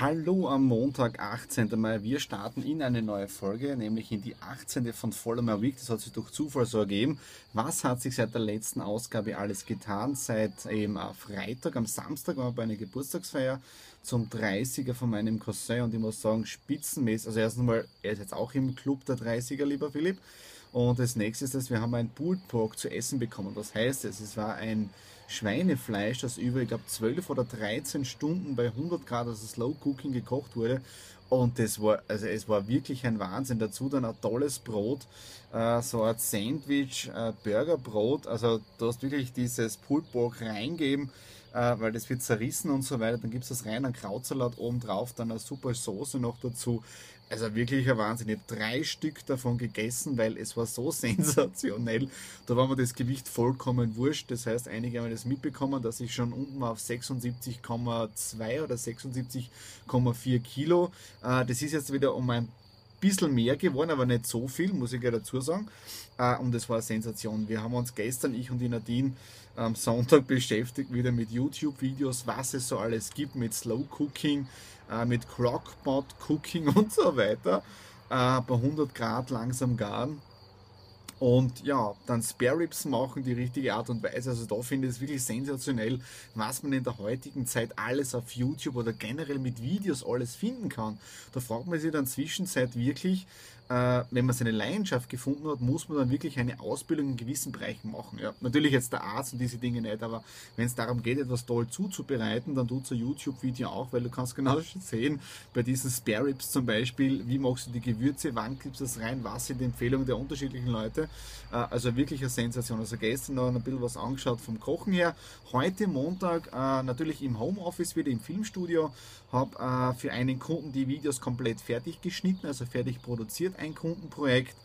Hallo am Montag, 18. Mai. Wir starten in eine neue Folge, nämlich in die 18. von My Week. Das hat sich durch Zufall so ergeben. Was hat sich seit der letzten Ausgabe alles getan? Seit eben Freitag, am Samstag waren wir bei einer Geburtstagsfeier zum 30er von meinem Cousin und ich muss sagen, spitzenmäßig. Also erstens mal, er ist jetzt auch im Club der 30er, lieber Philipp. Und das nächste ist, dass wir haben ein Pulled zu essen bekommen. Was heißt es? Es war ein Schweinefleisch, das über, ich glaube, 12 oder 13 Stunden bei 100 Grad, also Slow Cooking gekocht wurde. Und das war, also es war wirklich ein Wahnsinn. Dazu dann ein tolles Brot, äh, so ein Sandwich, äh, Burgerbrot. Also du hast wirklich dieses Pulled Pork reingeben, äh, weil das wird zerrissen und so weiter. Dann gibt es das rein, einen Krautsalat oben drauf, dann eine super Soße noch dazu. Also wirklich ein Wahnsinn. Ich habe drei Stück davon gegessen, weil es war so sensationell. Da war mir das Gewicht vollkommen wurscht. Das heißt, einige haben das mitbekommen, dass ich schon unten auf 76,2 oder 76,4 Kilo. Äh, das ist jetzt wieder um ein bisschen mehr geworden, aber nicht so viel, muss ich gleich dazu sagen. Äh, und das war eine Sensation. Wir haben uns gestern, ich und die Nadine, am Sonntag beschäftigt wieder mit YouTube-Videos, was es so alles gibt, mit Slow Cooking, äh, mit Crockpot Cooking und so weiter. Äh, bei 100 Grad langsam garen. Und ja, dann Spare Ribs machen, die richtige Art und Weise. Also da finde ich es wirklich sensationell, was man in der heutigen Zeit alles auf YouTube oder generell mit Videos alles finden kann. Da fragt man sich dann zwischenzeit wirklich, wenn man seine Leidenschaft gefunden hat, muss man dann wirklich eine Ausbildung in gewissen Bereichen machen. Ja, natürlich jetzt der Arzt und diese Dinge nicht, aber wenn es darum geht, etwas toll zuzubereiten, dann tut es ein YouTube-Video auch, weil du kannst genau sehen, bei diesen Spare Ribs zum Beispiel, wie machst du die Gewürze, wann gibst du das rein, was sind die Empfehlungen der unterschiedlichen Leute. Äh, also wirklich eine Sensation. Also gestern noch ein bisschen was angeschaut vom Kochen her. Heute Montag äh, natürlich im Homeoffice wieder im Filmstudio, habe äh, für einen Kunden die Videos komplett fertig geschnitten, also fertig produziert ein Kundenprojekt.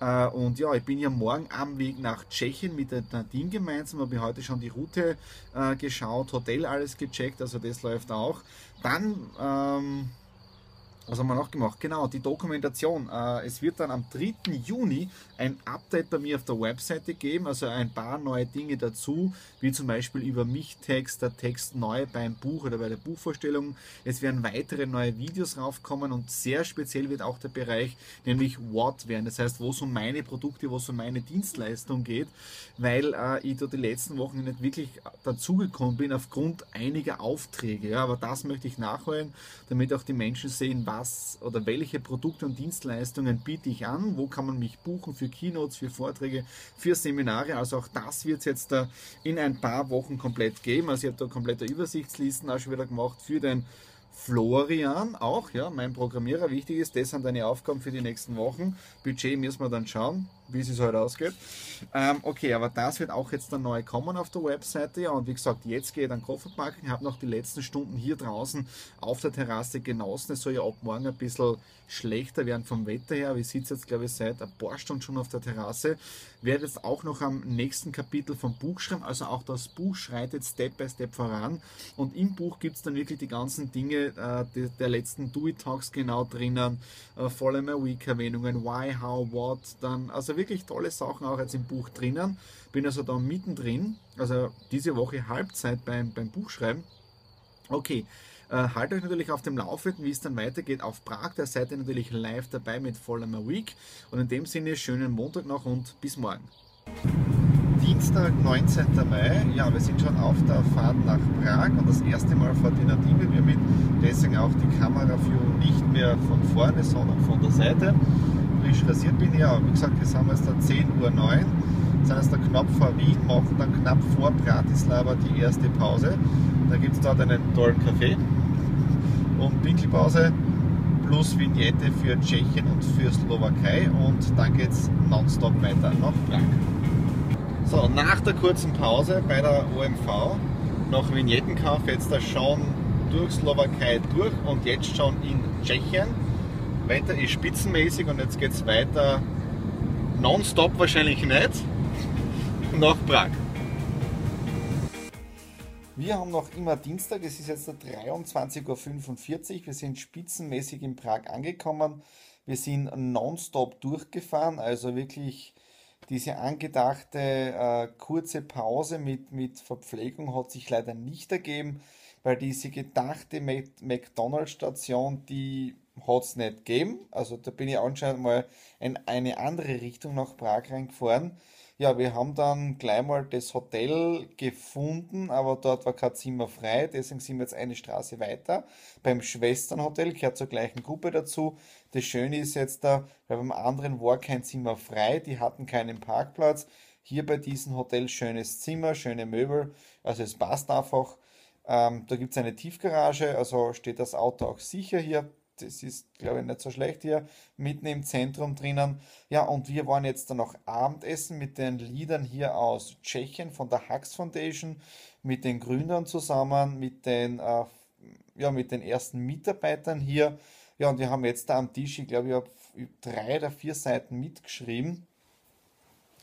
Äh, und ja, ich bin ja morgen am Weg nach Tschechien mit der Nadine gemeinsam, habe heute schon die Route äh, geschaut, Hotel alles gecheckt, also das läuft auch. Dann ähm, was haben wir noch gemacht? Genau, die Dokumentation. Äh, es wird dann am 3. Juni ein Update bei mir auf der Webseite geben, also ein paar neue Dinge dazu, wie zum Beispiel über mich Text, der Text neu beim Buch oder bei der Buchvorstellung. Es werden weitere neue Videos raufkommen und sehr speziell wird auch der Bereich, nämlich What werden. Das heißt, wo es um meine Produkte, wo es um meine Dienstleistung geht, weil äh, ich da die letzten Wochen nicht wirklich dazugekommen bin aufgrund einiger Aufträge. Aber das möchte ich nachholen, damit auch die Menschen sehen, was was oder welche Produkte und Dienstleistungen biete ich an, wo kann man mich buchen für Keynotes, für Vorträge, für Seminare. Also auch das wird es jetzt da in ein paar Wochen komplett geben. Also ich habe da komplette Übersichtslisten auch schon wieder gemacht für den Florian auch, ja, mein Programmierer. Wichtig ist, das sind deine Aufgaben für die nächsten Wochen. Budget müssen wir dann schauen wie es heute ausgeht. Ähm, okay, aber das wird auch jetzt dann neu kommen auf der Webseite. Ja, und wie gesagt, jetzt gehe ich dann Koffer packen. Ich habe noch die letzten Stunden hier draußen auf der Terrasse genossen. Es soll ja ab morgen ein bisschen schlechter werden vom Wetter her. Wir sitzen jetzt, glaube ich, seit ein paar Stunden schon auf der Terrasse. Werde jetzt auch noch am nächsten Kapitel vom Buch schreiben. Also auch das Buch schreitet Step by Step voran. Und im Buch gibt es dann wirklich die ganzen Dinge äh, die, der letzten Do-It-Talks genau drinnen. Äh, Follow My Week-Erwähnungen, Why, How, What. Dann, also wirklich wirklich tolle Sachen auch jetzt im Buch drinnen. Bin also da mittendrin, also diese Woche Halbzeit beim, beim Buchschreiben. Okay, äh, haltet euch natürlich auf dem Laufenden, wie es dann weitergeht auf Prag. Da seid ihr natürlich live dabei mit Follow My Week. Und in dem Sinne, schönen Montag noch und bis morgen. Dienstag, 19. Mai. Ja, wir sind schon auf der Fahrt nach Prag und das erste Mal fährt die Nadine mir mit. Deswegen auch die Kameraführung nicht mehr von vorne, sondern von der Seite frisch rasiert bin. Ja, wie gesagt, wir sind jetzt da 10.09 Uhr. sind jetzt da knapp vor Wien, machen dann knapp vor Bratislava die erste Pause. Da gibt es dort einen tollen Kaffee und Pinkelpause plus Vignette für Tschechien und für Slowakei und dann geht es nonstop weiter nach Prag. So, nach der kurzen Pause bei der OMV, nach Vignettenkauf jetzt da schon durch Slowakei durch und jetzt schon in Tschechien. Wetter ist spitzenmäßig und jetzt geht es weiter nonstop wahrscheinlich nicht nach Prag. Wir haben noch immer Dienstag, es ist jetzt 23.45 Uhr. Wir sind spitzenmäßig in Prag angekommen. Wir sind nonstop durchgefahren, also wirklich diese angedachte äh, kurze Pause mit, mit Verpflegung hat sich leider nicht ergeben, weil diese gedachte McDonalds-Station, die hat es nicht gegeben. Also da bin ich anscheinend mal in eine andere Richtung nach Prag reingefahren. Ja, wir haben dann gleich mal das Hotel gefunden, aber dort war kein Zimmer frei, deswegen sind wir jetzt eine Straße weiter. Beim Schwesternhotel gehört zur gleichen Gruppe dazu. Das Schöne ist jetzt da, weil beim anderen war kein Zimmer frei, die hatten keinen Parkplatz. Hier bei diesem Hotel schönes Zimmer, schöne Möbel, also es passt einfach. Ähm, da gibt es eine Tiefgarage, also steht das Auto auch sicher hier das ist, glaube ich, nicht so schlecht hier, mitten im Zentrum drinnen. Ja, und wir waren jetzt dann noch Abendessen mit den Liedern hier aus Tschechien von der Hux Foundation, mit den Gründern zusammen, mit den, äh, ja, mit den ersten Mitarbeitern hier. Ja, und wir haben jetzt da am Tisch, ich glaube, ich habe drei oder vier Seiten mitgeschrieben.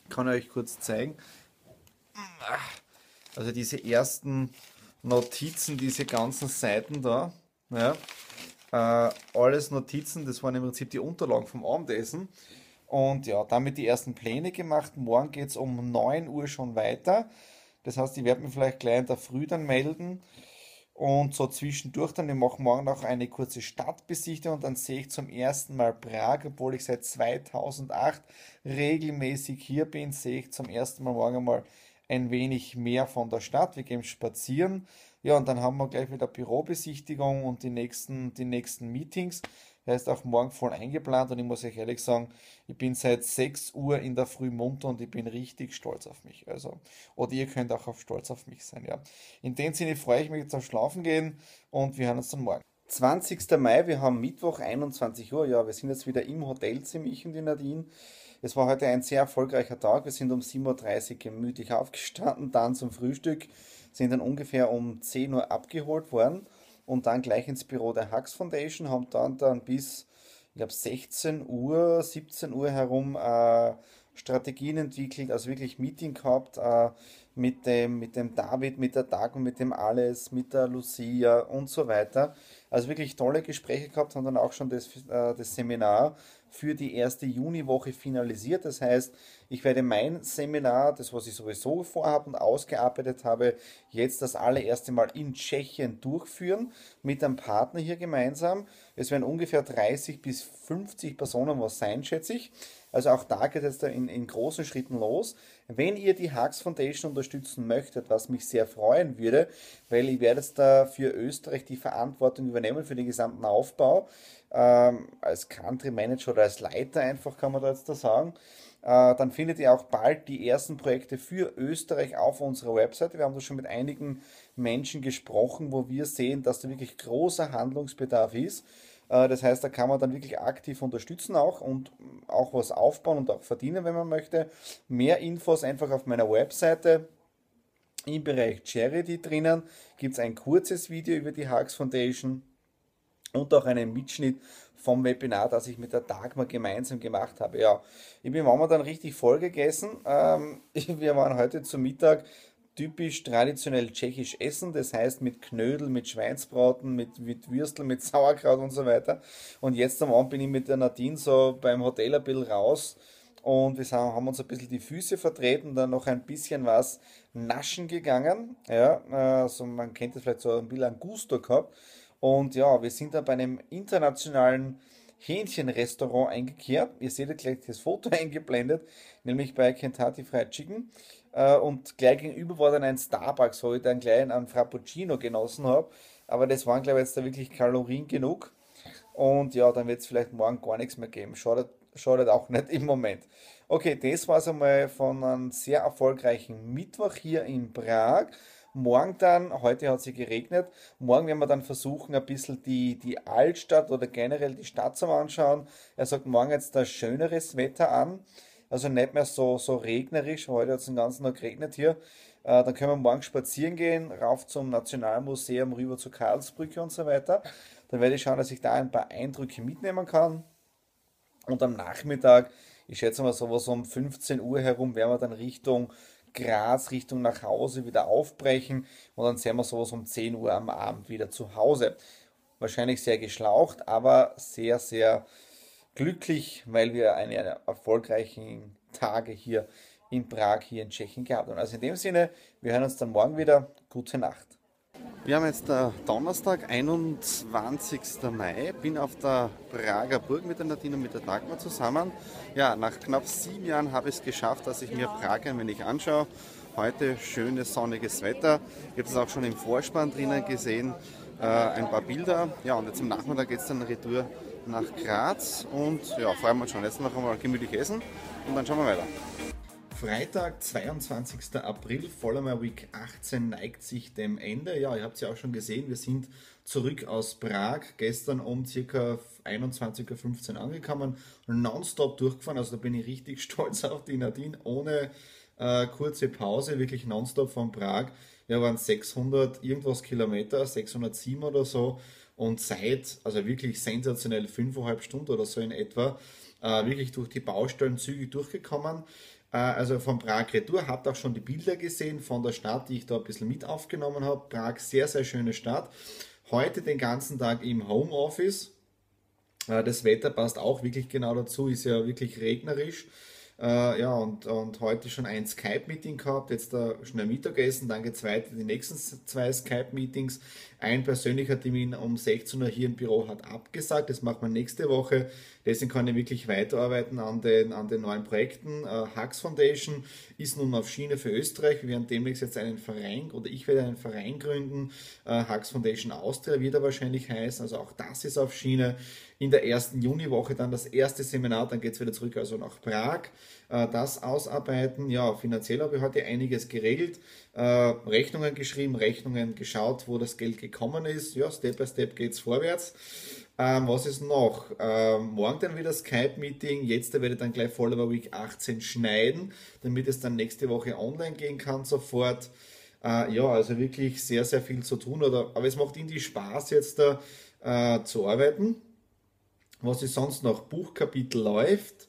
Kann ich euch kurz zeigen. Also diese ersten Notizen, diese ganzen Seiten da. Ja, äh, alles Notizen, das waren im Prinzip die Unterlagen vom Abendessen. Und ja, damit die ersten Pläne gemacht. Morgen geht es um 9 Uhr schon weiter. Das heißt, ich werde mich vielleicht gleich in der Früh dann melden. Und so zwischendurch dann, ich mache morgen noch eine kurze Stadtbesichtigung und dann sehe ich zum ersten Mal Prag, obwohl ich seit 2008 regelmäßig hier bin, sehe ich zum ersten Mal morgen mal ein wenig mehr von der Stadt. Wir gehen spazieren. Ja, und dann haben wir gleich wieder Bürobesichtigung und die nächsten, die nächsten Meetings. Er ist auch morgen voll eingeplant und ich muss euch ehrlich sagen, ich bin seit 6 Uhr in der Früh munter und ich bin richtig stolz auf mich. Also, oder ihr könnt auch auf stolz auf mich sein, ja. In dem Sinne freue ich mich jetzt auf Schlafen gehen und wir hören uns dann morgen. 20. Mai, wir haben Mittwoch, 21 Uhr, ja, wir sind jetzt wieder im Hotelzimmer, ich und die Nadine. Es war heute ein sehr erfolgreicher Tag. Wir sind um 7.30 Uhr gemütlich aufgestanden, dann zum Frühstück, sind dann ungefähr um 10 Uhr abgeholt worden und dann gleich ins Büro der Hux Foundation, haben dann, dann bis, ich glaube, 16 Uhr, 17 Uhr herum äh, Strategien entwickelt, also wirklich Meeting gehabt äh, mit, dem, mit dem David, mit der Dago, mit dem Alles, mit der Lucia und so weiter. Also wirklich tolle Gespräche gehabt, haben dann auch schon das, äh, das Seminar für die erste Juniwoche finalisiert. Das heißt, ich werde mein Seminar, das was ich sowieso vorhabe und ausgearbeitet habe, jetzt das allererste Mal in Tschechien durchführen mit einem Partner hier gemeinsam. Es werden ungefähr 30 bis 50 Personen was sein, schätze ich. Also auch da geht es da in, in großen Schritten los. Wenn ihr die Hux Foundation unterstützen möchtet, was mich sehr freuen würde, weil ich werde jetzt da für Österreich die Verantwortung übernehmen für den gesamten Aufbau, ähm, als Country Manager oder als Leiter einfach kann man da jetzt da sagen, äh, dann findet ihr auch bald die ersten Projekte für Österreich auf unserer Webseite. Wir haben da schon mit einigen Menschen gesprochen, wo wir sehen, dass da wirklich großer Handlungsbedarf ist. Äh, das heißt, da kann man dann wirklich aktiv unterstützen auch und auch was aufbauen und auch verdienen, wenn man möchte. Mehr Infos einfach auf meiner Webseite. Im Bereich Charity drinnen gibt es ein kurzes Video über die Hux Foundation und auch einen Mitschnitt vom Webinar, das ich mit der Dagmar gemeinsam gemacht habe. Ja, ich bin dann richtig voll gegessen. Ähm, wir waren heute zum Mittag typisch traditionell tschechisch essen, das heißt mit Knödel, mit Schweinsbraten, mit, mit Würstel, mit Sauerkraut und so weiter. Und jetzt am Abend bin ich mit der Nadine so beim Hotel ein bisschen raus und wir haben uns ein bisschen die Füße vertreten, dann noch ein bisschen was naschen gegangen. Ja, also man kennt das vielleicht so ein bisschen an Gusto gehabt. Und ja, wir sind da bei einem internationalen Hähnchenrestaurant eingekehrt. Ihr seht gleich das Foto eingeblendet, nämlich bei Kentucky Fried Chicken. Äh, und gleich gegenüber war dann ein Starbucks, wo ich dann gleich einen Frappuccino genossen habe. Aber das waren, glaube ich, jetzt da wirklich Kalorien genug. Und ja, dann wird es vielleicht morgen gar nichts mehr geben. Schaut, schadet auch nicht im Moment. Okay, das war es einmal von einem sehr erfolgreichen Mittwoch hier in Prag. Morgen dann, heute hat es geregnet, morgen werden wir dann versuchen, ein bisschen die, die Altstadt oder generell die Stadt zu anschauen. Er sagt morgen jetzt da schöneres Wetter an, also nicht mehr so, so regnerisch, heute hat es den ganzen Tag geregnet hier. Äh, dann können wir morgen spazieren gehen, rauf zum Nationalmuseum, rüber zur Karlsbrücke und so weiter. Dann werde ich schauen, dass ich da ein paar Eindrücke mitnehmen kann. Und am Nachmittag, ich schätze mal sowas um 15 Uhr herum, werden wir dann Richtung Graz Richtung nach Hause wieder aufbrechen und dann sehen wir sowas um 10 Uhr am Abend wieder zu Hause. Wahrscheinlich sehr geschlaucht, aber sehr, sehr glücklich, weil wir eine erfolgreichen Tage hier in Prag, hier in Tschechien gehabt haben. Also in dem Sinne, wir hören uns dann morgen wieder. Gute Nacht. Wir haben jetzt der Donnerstag, 21. Mai. Bin auf der Prager Burg mit der Nadine und mit der Dagmar zusammen. Ja, nach knapp sieben Jahren habe ich es geschafft, dass ich mir Prag ein wenig anschaue. Heute schönes sonniges Wetter. Ich habe es auch schon im Vorspann drinnen gesehen. Äh, ein paar Bilder. Ja, und jetzt am Nachmittag geht es dann retour nach Graz. Und ja, freuen wir uns schon. Jetzt noch einmal gemütlich essen und dann schauen wir weiter. Freitag, 22. April, Vollmer Week 18 neigt sich dem Ende. Ja, ihr habt es ja auch schon gesehen, wir sind zurück aus Prag, gestern um ca. 21.15 Uhr angekommen, nonstop durchgefahren, also da bin ich richtig stolz auf die Nadine, ohne äh, kurze Pause, wirklich nonstop von Prag. Wir waren 600 irgendwas Kilometer, 607 oder so und seit, also wirklich sensationell, 5,5 Stunden oder so in etwa, äh, wirklich durch die Baustellen zügig durchgekommen. Äh, also von Prag Retour. Habt auch schon die Bilder gesehen von der Stadt, die ich da ein bisschen mit aufgenommen habe. Prag, sehr, sehr schöne Stadt. Heute den ganzen Tag im Homeoffice. Äh, das Wetter passt auch wirklich genau dazu, ist ja wirklich regnerisch. Äh, ja, und, und heute schon ein Skype-Meeting gehabt, jetzt da schnell Mittagessen, dann geht es weiter, die nächsten zwei Skype-Meetings. Ein persönlicher Termin um 16 Uhr hier im Büro hat abgesagt, das machen wir nächste Woche. Deswegen kann ich wirklich weiterarbeiten an den, an den neuen Projekten. Äh, Hux Foundation ist nun auf Schiene für Österreich. Wir werden demnächst jetzt einen Verein oder ich werde einen Verein gründen. Äh, Hux Foundation Austria wird er wahrscheinlich heißen. Also auch das ist auf Schiene. In der ersten Juniwoche dann das erste Seminar, dann geht es wieder zurück, also nach Prag. Äh, das ausarbeiten. Ja, finanziell habe ich heute einiges geregelt. Äh, Rechnungen geschrieben, Rechnungen geschaut, wo das Geld gekommen ist. Ja, Step by Step geht es vorwärts. Ähm, was ist noch? Ähm, morgen dann wieder Skype-Meeting. Jetzt werde ich dann gleich Follower Week 18 schneiden, damit es dann nächste Woche online gehen kann sofort. Äh, ja, also wirklich sehr, sehr viel zu tun. Oder, aber es macht irgendwie Spaß jetzt da äh, zu arbeiten. Was ist sonst noch? Buchkapitel läuft.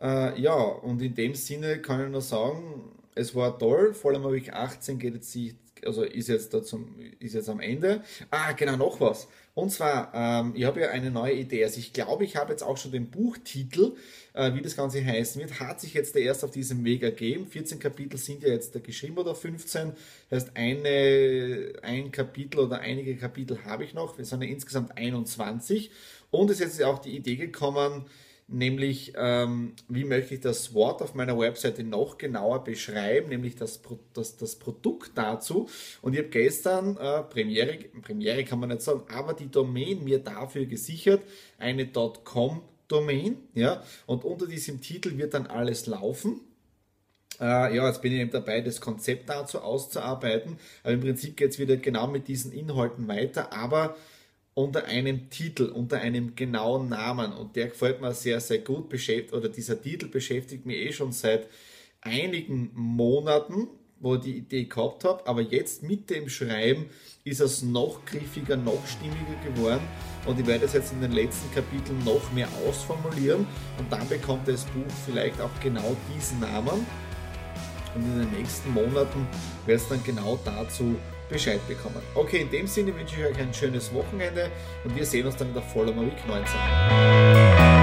Äh, ja, und in dem Sinne kann ich nur sagen, es war toll. Vor allem Week 18 geht jetzt, also ist jetzt, da zum, ist jetzt am Ende. Ah, genau, noch was. Und zwar, ähm, ich habe ja eine neue Idee. Also ich glaube, ich habe jetzt auch schon den Buchtitel, äh, wie das Ganze heißen wird, hat sich jetzt erst auf diesem Weg ergeben. 14 Kapitel sind ja jetzt geschrieben oder 15. Das heißt, eine, ein Kapitel oder einige Kapitel habe ich noch. Wir sind ja insgesamt 21. Und es ist jetzt auch die Idee gekommen, nämlich ähm, wie möchte ich das Wort auf meiner Webseite noch genauer beschreiben, nämlich das, das, das Produkt dazu. Und ich habe gestern, äh, Premiere, Premiere kann man nicht sagen, aber die Domain mir dafür gesichert, eine .com Domain, ja, und unter diesem Titel wird dann alles laufen. Äh, ja, jetzt bin ich eben dabei, das Konzept dazu auszuarbeiten. Aber im Prinzip geht es wieder genau mit diesen Inhalten weiter, aber unter einem Titel, unter einem genauen Namen. Und der gefällt mir sehr, sehr gut. Beschäftigt, oder dieser Titel beschäftigt mich eh schon seit einigen Monaten, wo ich die Idee gehabt habe. Aber jetzt mit dem Schreiben ist es noch griffiger, noch stimmiger geworden. Und ich werde es jetzt in den letzten Kapiteln noch mehr ausformulieren. Und dann bekommt das Buch vielleicht auch genau diesen Namen. Und in den nächsten Monaten wird es dann genau dazu Bescheid bekommen. Okay, in dem Sinne wünsche ich euch ein schönes Wochenende und wir sehen uns dann in der Follower Week 19.